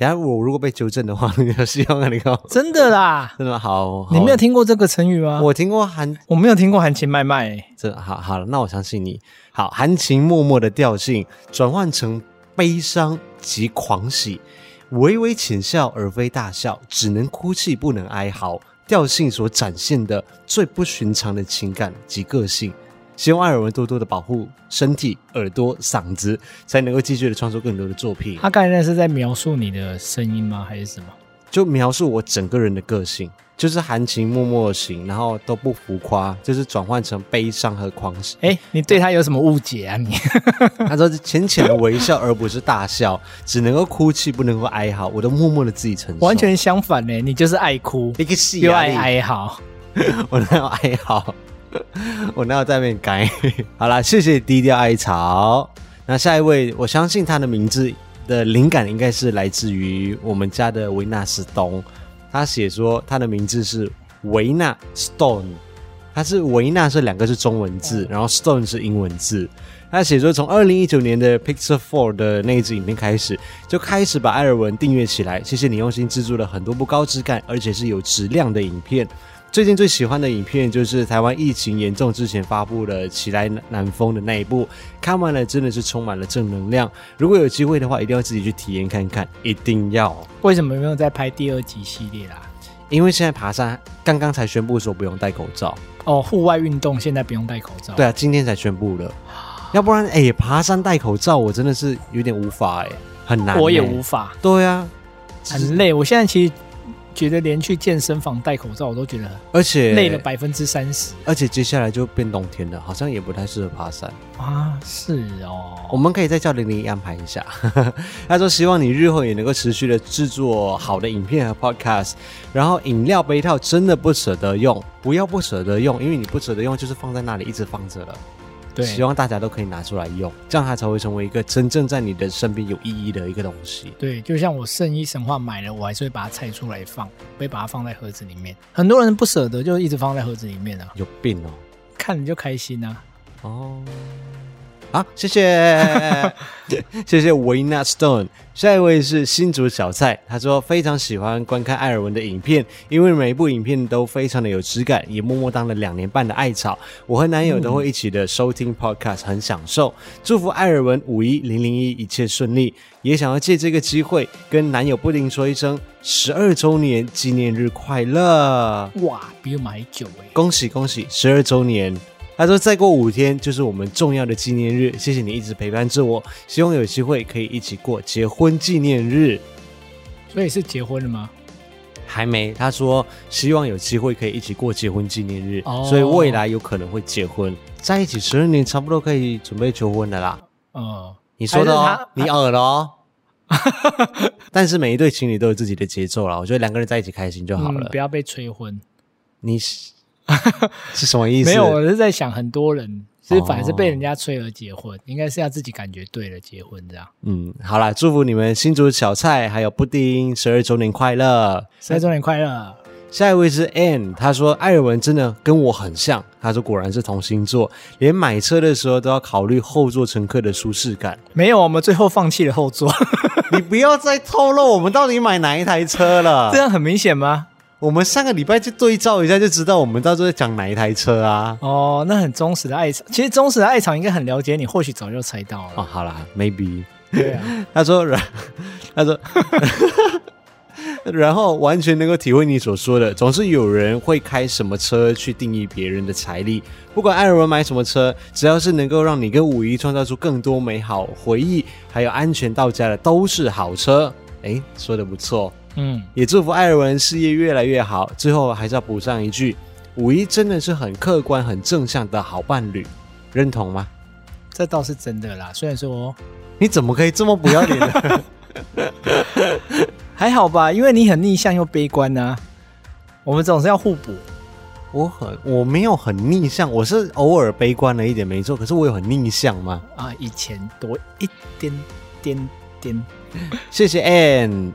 等下我如果被纠正的话，你就希望你看。
真的啦，
真的好。
你没有听过这个成语吗？
我听过含，
我没有听过含情脉脉。
这好好了，那我相信你。好，含情脉脉的调性转换成悲伤及狂喜，微微浅笑而非大笑，只能哭泣不能哀嚎。调性所展现的最不寻常的情感及个性。希望艾尔文多多的保护身体、耳朵、嗓子，才能够继续的创作更多的作品。
他刚才那是在描述你的声音吗？还是什么？
就描述我整个人的个性，就是含情脉脉型，然后都不浮夸，就是转换成悲伤和狂喜。
哎，你对他有什么误解啊？你
他说浅浅的微笑，而不是大笑，只能够哭泣，不能够哀嚎。我都默默的自己承受。
完全相反呢，你就是爱哭，
一个戏
又爱哀嚎。
我哪有哀嚎？我哪有在那边改？好啦，谢谢低调艾草。那下一位，我相信他的名字的灵感应该是来自于我们家的维纳斯东，他写说他的名字是维纳 Stone，他是维纳是两个是中文字，然后 Stone 是英文字。他写说从二零一九年的 Pixel Four 的那一支影片开始，就开始把艾尔文订阅起来。谢谢你用心制作了很多部高质感而且是有质量的影片。最近最喜欢的影片就是台湾疫情严重之前发布的《起来南风》的那一部，看完了真的是充满了正能量。如果有机会的话，一定要自己去体验看看，一定要。
为什么没有在拍第二集系列啦？
因为现在爬山刚刚才宣布说不用戴口罩
哦，户外运动现在不用戴口罩。
对啊，今天才宣布了，要不然哎、欸，爬山戴口罩我真的是有点无法哎、欸，很难、欸，
我也无法。
对啊，
很累。我现在其实。觉得连去健身房戴口罩我都觉得，
而且
累了百分之三十。
而且接下来就变冬天了，好像也不太适合爬山
啊。是哦，
我们可以再叫玲玲安排一下。他说希望你日后也能够持续的制作好的影片和 podcast。然后饮料杯套真的不舍得用，不要不舍得用，因为你不舍得用就是放在那里一直放着了。对，希望大家都可以拿出来用，这样它才会成为一个真正在你的身边有意义的一个东西。
对，就像我圣衣神话买了，我还是会把它拆出来放，会把它放在盒子里面。很多人不舍得，就一直放在盒子里面啊。
有病哦！
看你就开心啊。
哦。好，谢谢，谢谢维纳 Stone。下一位是新竹小蔡，他说非常喜欢观看艾尔文的影片，因为每一部影片都非常的有质感，也默默当了两年半的艾草。我和男友都会一起的收听 Podcast，很享受。祝福艾尔文五一零零一一切顺利，也想要借这个机会跟男友布丁说一声十二周年纪念日快乐！
哇，比我们还久哎！
恭喜恭喜，十二周年！他说：“再过五天就是我们重要的纪念日，谢谢你一直陪伴着我，希望有机会可以一起过结婚纪念日。”
所以是结婚了吗？
还没。他说：“希望有机会可以一起过结婚纪念日，哦、所以未来有可能会结婚，在一起十二年，差不多可以准备求婚的啦。”
哦，
你说的哦，你耳了哦。但是每一对情侣都有自己的节奏啦，我觉得两个人在一起开心就好了，
嗯、不要被催婚。
你。是什么意思？
没有，我是在想，很多人其实反而是被人家催而结婚，哦、应该是要自己感觉对了结婚这样。
嗯，好啦，祝福你们新竹小菜还有布丁十二周年快乐，
十二周年快乐。
下一位是 Anne，他说艾尔文真的跟我很像，他说果然是同星座，连买车的时候都要考虑后座乘客的舒适感。
没有，我们最后放弃了后座。
你不要再透露我们到底买哪一台车了，
这样很明显吗？
我们上个礼拜就对照一下，就知道我们到时候在讲哪一台车啊。
哦，那很忠实的艾草，其实忠实的艾草应该很了解你，或许早就猜到了。
哦，好啦，maybe。
对啊，
他说，然他说，然后完全能够体会你所说的，总是有人会开什么车去定义别人的财力。不管艾尔文买什么车，只要是能够让你跟五一创造出更多美好回忆，还有安全到家的，都是好车。诶，说的不错。嗯，也祝福艾尔文事业越来越好。最后还是要补上一句：五一真的是很客观、很正向的好伴侣，认同吗？
这倒是真的啦。虽然说，
你怎么可以这么不要脸呢？
还好吧，因为你很逆向又悲观啊。我们总是要互补。
我很我没有很逆向，我是偶尔悲观了一点，没错。可是我有很逆向吗？
啊，以前多一点点点。
谢谢 Ann。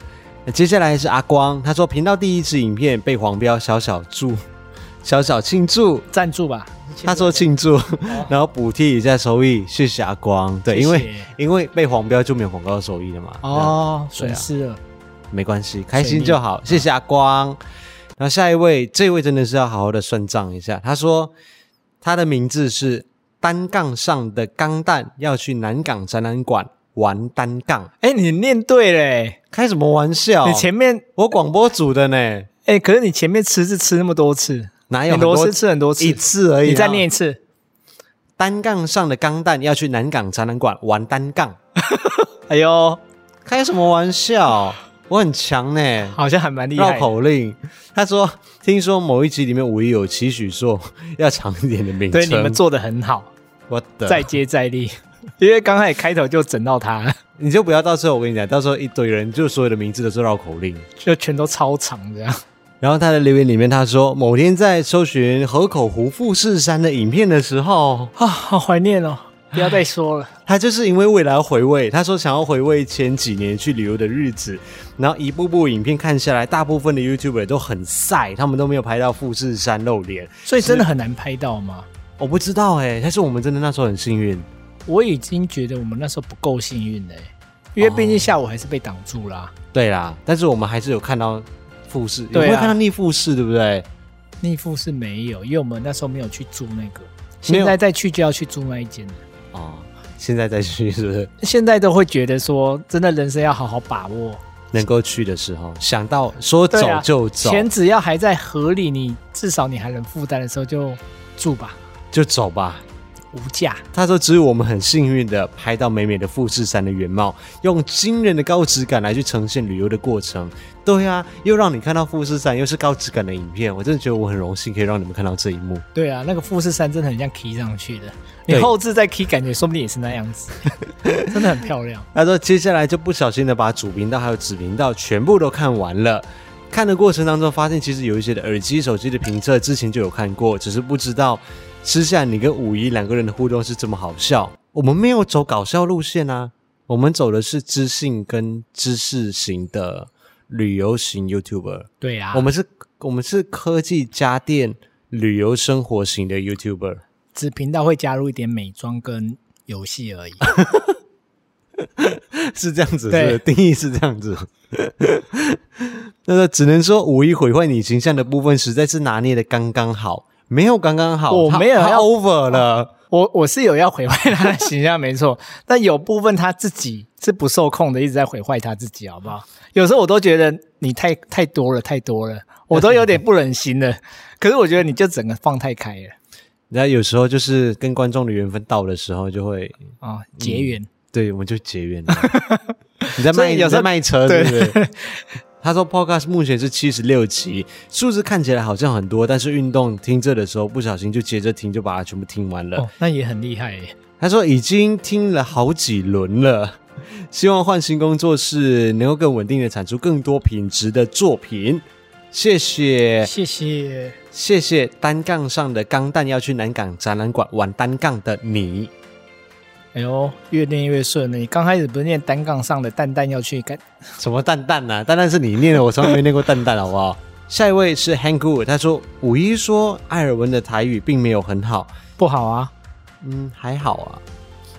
接下来是阿光，他说频道第一支影片被黄标，小小祝，小小庆祝，
赞助吧。
他说庆祝，哦、然后补贴一下收益，谢谢阿光。对，因为因为被黄标就没有广告收益了嘛。
哦，损失了，啊、
没关系，开心就好。谢谢阿光。哦、然后下一位，这位真的是要好好的算账一下。他说他的名字是单杠上的钢蛋，要去南港展览馆。玩单杠，
哎，你念对嘞！
开什么玩笑？
你前面
我广播组的呢？
哎，可是你前面吃是吃那么多次，
哪有很多次？吃很多次，一次而已。
你再念一次。
单杠上的钢蛋要去南港展览馆玩单杠。
哎呦，
开什么玩笑？我很强呢，
好像还蛮厉害。
绕口令，他说：“听说某一集里面五一有期许说要长一点的名称，
对你们做得很好，
我的
再接再厉。” 因为刚开始开头就整到他，
你就不要到时候我跟你讲，到时候一堆人就所有的名字都是绕口令，
就全都超长这样。
然后他的留言里面他说，某天在搜寻河口湖富士山的影片的时候，
啊，好怀念哦，不要再说了。
他就是因为未来要回味，他说想要回味前几年去旅游的日子，然后一部部影片看下来，大部分的 YouTuber 都很晒，他们都没有拍到富士山露脸，
所以真的很难拍到吗？
我不知道哎、欸，但是我们真的那时候很幸运。
我已经觉得我们那时候不够幸运嘞、欸，因为毕竟下午还是被挡住啦、哦。
对啦，但是我们还是有看到富士，有没有看到逆富士？对不对？
逆富士没有，因为我们那时候没有去租那个，现在再去就要去租那一间
哦，现在再去是不是？
现在都会觉得说，真的人生要好好把握，
能够去的时候，想到说走就走，
啊、钱只要还在合理，你至少你还能负担的时候就住吧，
就走吧。
无价。
他说：“只有我们很幸运的拍到美美的富士山的原貌，用惊人的高质感来去呈现旅游的过程。对、啊，又让你看到富士山，又是高质感的影片。我真的觉得我很荣幸可以让你们看到这一幕。
对啊，那个富士山真的很像 key 上去的，你后置再 key，感觉说不定也是那样子，真的很漂亮。”
他说：“接下来就不小心的把主频道还有子频道全部都看完了。看的过程当中，发现其实有一些的耳机、手机的评测之前就有看过，只是不知道。”私下你跟五一两个人的互动是这么好笑，我们没有走搞笑路线啊，我们走的是知性跟知识型的旅游型 YouTuber。
对呀、啊，
我们是，我们是科技家电旅游生活型的 YouTuber。
子频道会加入一点美妆跟游戏而已，
是这样子，是定义是这样子。那个只能说五一毁坏你形象的部分，实在是拿捏的刚刚好。没有刚刚好，
我没有要
over 了。
我我是有要毁坏他的形象，没错。但有部分他自己是不受控的，一直在毁坏他自己，好不好？有时候我都觉得你太太多了，太多了，我都有点不忍心了。可是我觉得你就整个放太开了。
然后有时候就是跟观众的缘分到的时候，就会
啊、哦、结缘、嗯。
对，我们就结缘了。你在卖，有在卖车，对不对？对他说：“Podcast 目前是七十六集，数字看起来好像很多，但是运动听着的时候，不小心就接着听，就把它全部听完了。
哦，那也很厉害耶。”
他说：“已经听了好几轮了，希望换新工作室能够更稳定的产出更多品质的作品。”谢谢，
谢谢，
谢谢单杠上的钢蛋要去南港展览馆玩单杠的你。
哎呦，越念越顺了。你刚开始不是念单杠上的蛋蛋要去干
什么蛋蛋啊？蛋蛋是你念的，我从来没念过蛋蛋，好不好？下一位是 Hangu，他说五一说艾尔文的台语并没有很好，
不好啊？
嗯，还好啊，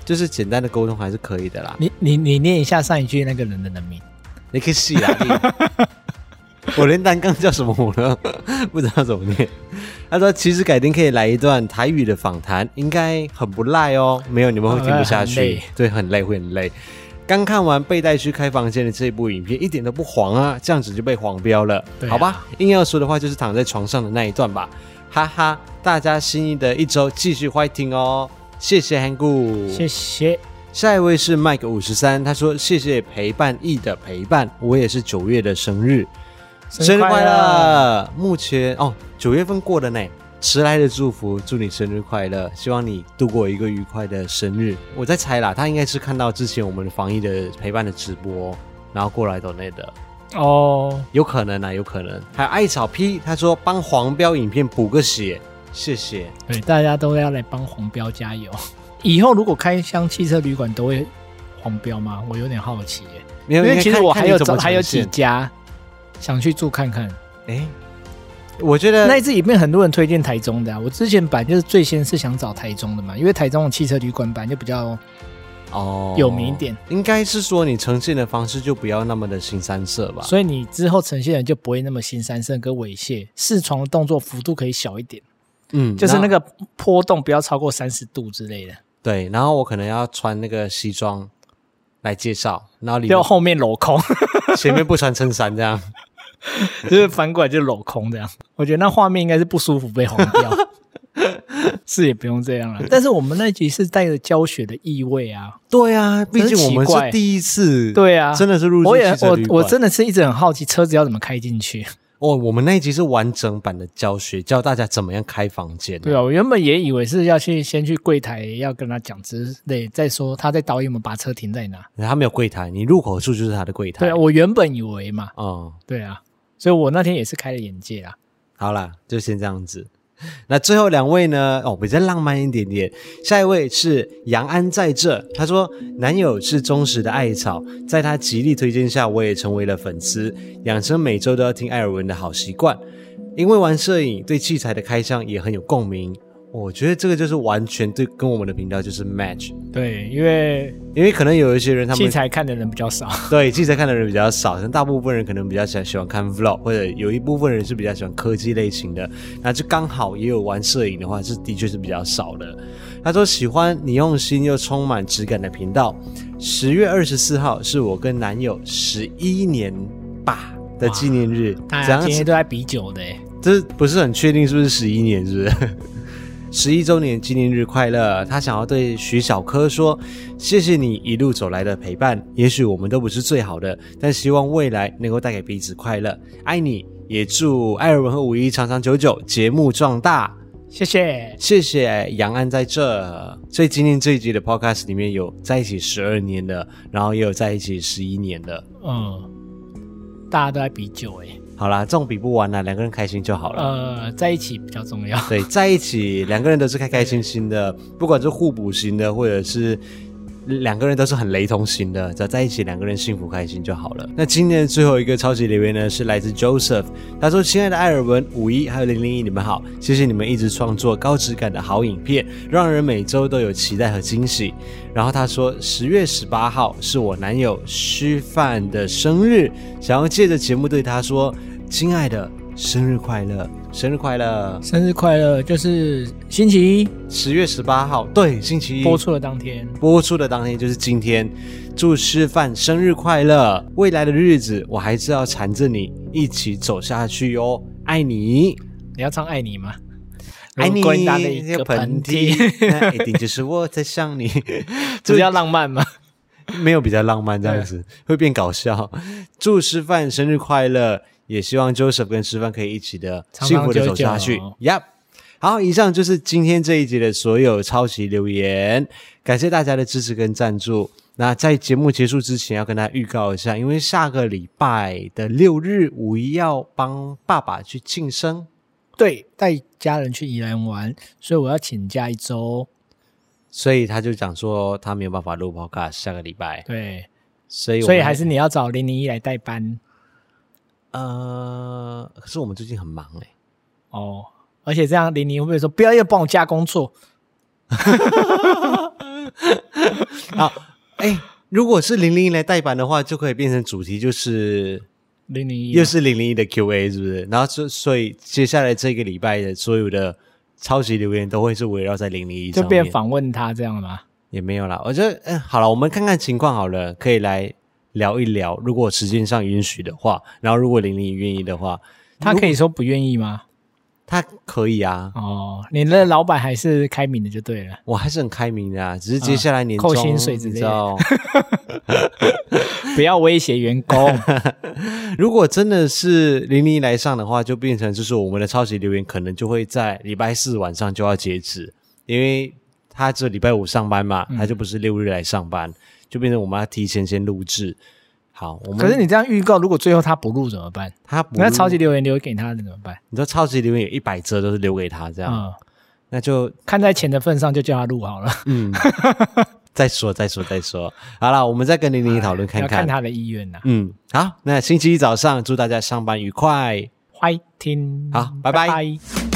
就是简单的沟通还是可以的啦。
你你你念一下上一句那个人的人名，
你可以试啊。我连单杠叫什么我都 不知道怎么念。他说：“其实改天可以来一段台语的访谈，应该很不赖哦。没有你们会听不下去，对，很累会很累。刚看完被带去开房间的这部影片，一点都不黄啊，这样子就被黄标了。啊、好吧，硬要说的话就是躺在床上的那一段吧。哈哈，大家新的一周继续 fighting 哦，谢谢韩顾，
谢谢。
下一位是 Mike 五十三，他说谢谢陪伴 E 的陪伴，我也是九月的生日。”生日快乐！目前哦，九月份过的呢，迟来的祝福，祝你生日快乐！希望你度过一个愉快的生日。我在猜啦，他应该是看到之前我们防疫的陪伴的直播，然后过来抖内的
哦，
有可能啊，有可能。还有艾草 P，他说帮黄标影片补个血，谢谢。
对，大家都要来帮黄标加油。以后如果开箱汽车旅馆都会黄标吗？我有点好奇耶，因为其实我还有找还有几家。想去住看看，哎、欸，
我觉得
那一次影片很多人推荐台中的啊。我之前版就是最先是想找台中的嘛，因为台中的汽车旅馆版就比较哦有名一点。
哦、应该是说你呈现的方式就不要那么的新三色吧，
所以你之后呈现的就不会那么新三色跟猥亵，试床的动作幅度可以小一点，嗯，就是那个波动不要超过三十度之类的。
对，然后我可能要穿那个西装来介绍，然后里面
就后面镂空，
前面不穿衬衫这样。
就是翻过来就镂空这样，我觉得那画面应该是不舒服被黄掉，是也不用这样了。但是我们那集是带着教学的意味啊，
对啊，毕竟我们是第一次，
对啊，
真的是入。
我也我我真的是一直很好奇车子要怎么开进去。
哦，我们那一集是完整版的教学，教大家怎么样开房间。
对啊，我原本也以为是要去先去柜台要跟他讲之类，再说他在导演们把车停在哪。
他没有柜台，你入口处就是他的柜台。
对啊，我原本以为嘛，
哦，
对啊。所以我那天也是开了眼界啦。
好啦，就先这样子。那最后两位呢？哦，比较浪漫一点点。下一位是杨安在这，他说男友是忠实的艾草，在他极力推荐下，我也成为了粉丝，养成每周都要听艾尔文的好习惯。因为玩摄影，对器材的开箱也很有共鸣。我觉得这个就是完全对跟我们的频道就是 match。
对，因为
因为可能有一些人他们
器材看的人比较少，
对，器材看的人比较少，像大部分人可能比较喜欢喜欢看 vlog，或者有一部分人是比较喜欢科技类型的，那就刚好也有玩摄影的话，是的确是比较少的。他说喜欢你用心又充满质感的频道。十月二十四号是我跟男友十一年吧的纪念日，
大家今天都在比酒的，
这不是很确定是不是十一年，是不是？十一周年纪念日快乐！他想要对徐小柯说：“谢谢你一路走来的陪伴。也许我们都不是最好的，但希望未来能够带给彼此快乐。爱你，也祝艾尔文和五一长长久久，节目壮大。
谢谢，
谢谢杨安在这。所以今天这一集的 Podcast 里面有在一起十二年的，然后也有在一起十一年的。
嗯，大家都在比酒诶。
好啦，这种比不完啦，两个人开心就好了。
呃，在一起比较重要。
对，在一起两个人都是开开心心的，不管是互补型的，或者是两个人都是很雷同型的，只要在一起两个人幸福开心就好了。那今天的最后一个超级留言呢，是来自 Joseph，他说：“亲爱的艾尔文、五一还有零零一，你们好，谢谢你们一直创作高质感的好影片，让人每周都有期待和惊喜。”然后他说：“十月十八号是我男友虚范的生日，想要借着节目对他说。”亲爱的，生日快乐！生日快乐！
生日快乐！就是星期一，
十月十八号，对，星期一
播出的当天，
播出的当天就是今天。祝师范生日快乐！未来的日子，我还是要缠着你一起走下去哟，爱你！
你要唱爱你吗？
爱你！打了一个喷嚏，那 一定就是我在想你。
这 比较浪漫吗？
没有比较浪漫，这样子会变搞笑。祝师范生日快乐！也希望 Joseph 跟师范可以一起的幸福的走下去。Yep，好，以上就是今天这一集的所有抄袭留言，感谢大家的支持跟赞助。那在节目结束之前，要跟大家预告一下，因为下个礼拜的六日五一要帮爸爸去庆生，
对，带家人去宜兰玩，所以我要请假一周。
所以他就讲说他没有办法录 Podcast 下个礼拜。
对，
所以
所以还是你要找零零一来代班。
呃，可是我们最近很忙哎、欸，
哦，而且这样玲玲会不会说不要又帮我加工作？
好，哎、欸，如果是零零一来代班的话，就可以变成主题就是
零零一，
又是零零一的 Q&A 是不是？然后所所以接下来这个礼拜的所有的超级留言都会是围绕在零零一，
就变访问他这样吗？
也没有啦，我觉得嗯，好了，我们看看情况好了，可以来。聊一聊，如果时间上允许的话，然后如果玲玲愿意的话，
他可以说不愿意吗？
他可以啊。
哦，你的老板还是开明的就对了。
我还是很开明的啊，只是接下来年、
嗯、扣薪水之类的，不要威胁员工。
如果真的是玲玲来上的话，就变成就是我们的超级留言可能就会在礼拜四晚上就要截止，因为他只有礼拜五上班嘛，他就不是六日来上班。嗯就变成我们要提前先录制，好，我们
可是你这样预告，如果最后他不录怎么办？
他不
那超级留言留给他的怎么办？
你说超级留言有一百则都是留给他这样，嗯、那就
看在钱的份上，就叫他录好了。
嗯，再说再说再说，好了，我们再跟玲玲讨论看看，
看他的意愿呐。
嗯，好，那星期一早上祝大家上班愉快，
欢迎听，
好，拜拜。
拜拜。